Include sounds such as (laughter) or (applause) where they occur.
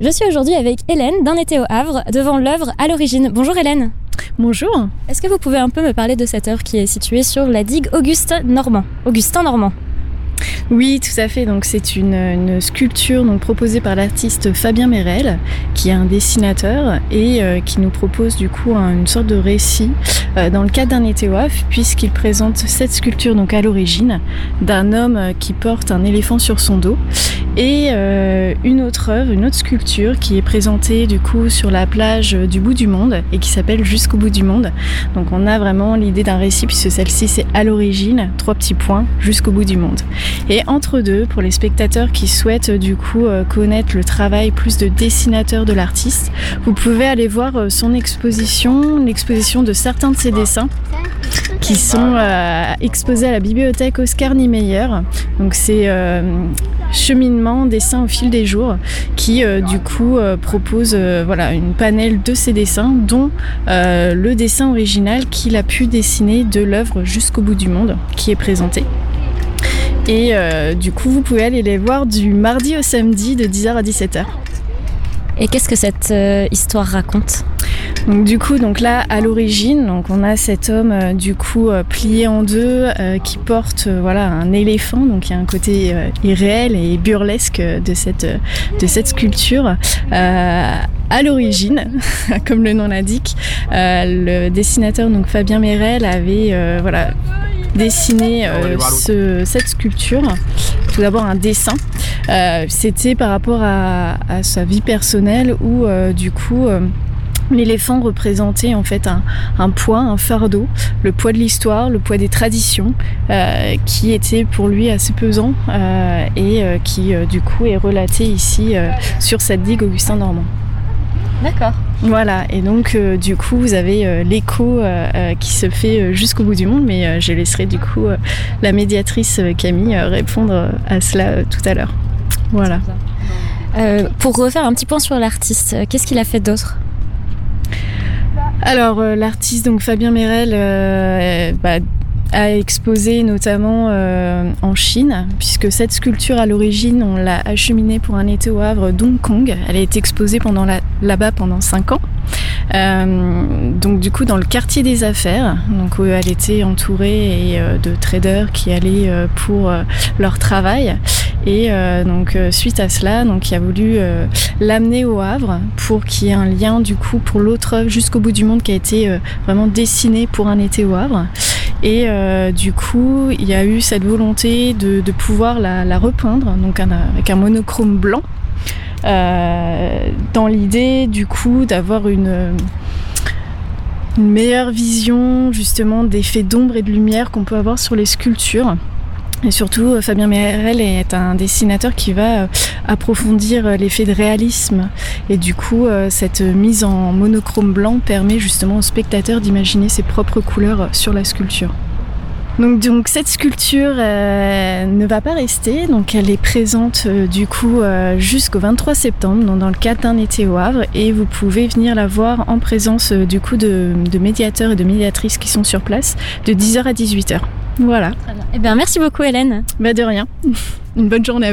Je suis aujourd'hui avec Hélène d'un été au Havre devant l'œuvre à l'origine. Bonjour Hélène. Bonjour. Est-ce que vous pouvez un peu me parler de cette œuvre qui est située sur la digue Augustin Normand Augustin Normand? Oui, tout à fait. Donc c'est une, une, sculpture donc proposée par l'artiste Fabien Mérel, qui est un dessinateur et euh, qui nous propose du coup un, une sorte de récit euh, dans le cadre d'un été off, puisqu'il présente cette sculpture donc à l'origine d'un homme euh, qui porte un éléphant sur son dos et euh, une autre œuvre, une autre sculpture qui est présentée du coup sur la plage du bout du monde et qui s'appelle Jusqu'au bout du monde. Donc on a vraiment l'idée d'un récit puisque celle-ci c'est à l'origine, trois petits points, jusqu'au bout du monde. Et entre deux, pour les spectateurs qui souhaitent du coup euh, connaître le travail plus de dessinateur de l'artiste, vous pouvez aller voir euh, son exposition, l'exposition de certains de ses dessins qui sont exposés à la bibliothèque Oscar Niemeyer. Donc c'est cheminement, dessin au fil des jours, qui euh, du coup propose voilà une panel de ses dessins, dont le dessin original qu'il a pu dessiner de l'œuvre jusqu'au bout du monde, qui est présenté. Et euh, du coup, vous pouvez aller les voir du mardi au samedi de 10h à 17h. Et qu'est-ce que cette euh, histoire raconte? Donc du coup, donc là à l'origine, donc on a cet homme euh, du coup euh, plié en deux euh, qui porte voilà un éléphant, donc il y a un côté irréel et burlesque de cette de cette sculpture. à l'origine, (laughs) comme le nom l'indique, le dessinateur donc Fabien Mérel avait voilà dessiné ce, cette sculpture. Tout d'abord un dessin. C'était par rapport à, à, sa vie personnelle où du coup L'éléphant représentait en fait un, un, poids, un fardeau, le poids de l'histoire, le poids des traditions, euh, qui était pour lui assez pesant euh, et euh, qui du coup est relaté ici sur cette digue Augustin Normand. D'accord. Voilà, et donc du coup vous avez l'écho qui se fait jusqu'au bout du monde, mais je laisserai du coup la médiatrice Camille répondre à cela tout à l'heure. Voilà. pour refaire un petit point sur l'artiste, qu'est-ce qu'il a fait d'autre? Alors euh, l'artiste donc Fabien Mérel euh, bah, a exposé notamment euh, en Chine puisque cette sculpture à l'origine on l'a acheminée pour un été au Havre d'Hong Kong. Elle a été exposée là-bas pendant cinq ans. Donc du coup dans le quartier des affaires donc où elle était entourée de traders qui allaient pour leur travail et euh, donc euh, suite à cela donc il a voulu euh, l'amener au Havre pour qu'il y ait un lien du coup pour l'autre jusqu'au bout du monde qui a été vraiment dessiné pour un été au Havre. Et du coup il y a eu cette volonté de, pouvoir la, repeindre donc avec un monochrome blanc dans l'idée du coup d'avoir une une meilleure vision justement d'effets d'ombre et de lumière qu'on peut avoir sur les sculptures et surtout Fabien Mérel est un dessinateur qui va approfondir l'effet de réalisme et du coup cette mise en monochrome blanc permet justement au spectateur d'imaginer ses propres couleurs sur la sculpture. Donc, cette sculpture euh, ne va pas rester, donc elle est présente euh, du coup euh, jusqu'au 23 septembre dans le cadre d'un été au Havre et vous pouvez venir la voir en présence euh, du coup de, de médiateurs et de médiatrices qui sont sur place de 10h à 18h. Voilà. Eh bien merci beaucoup Hélène. Bah de rien. (laughs) Une bonne journée à vous.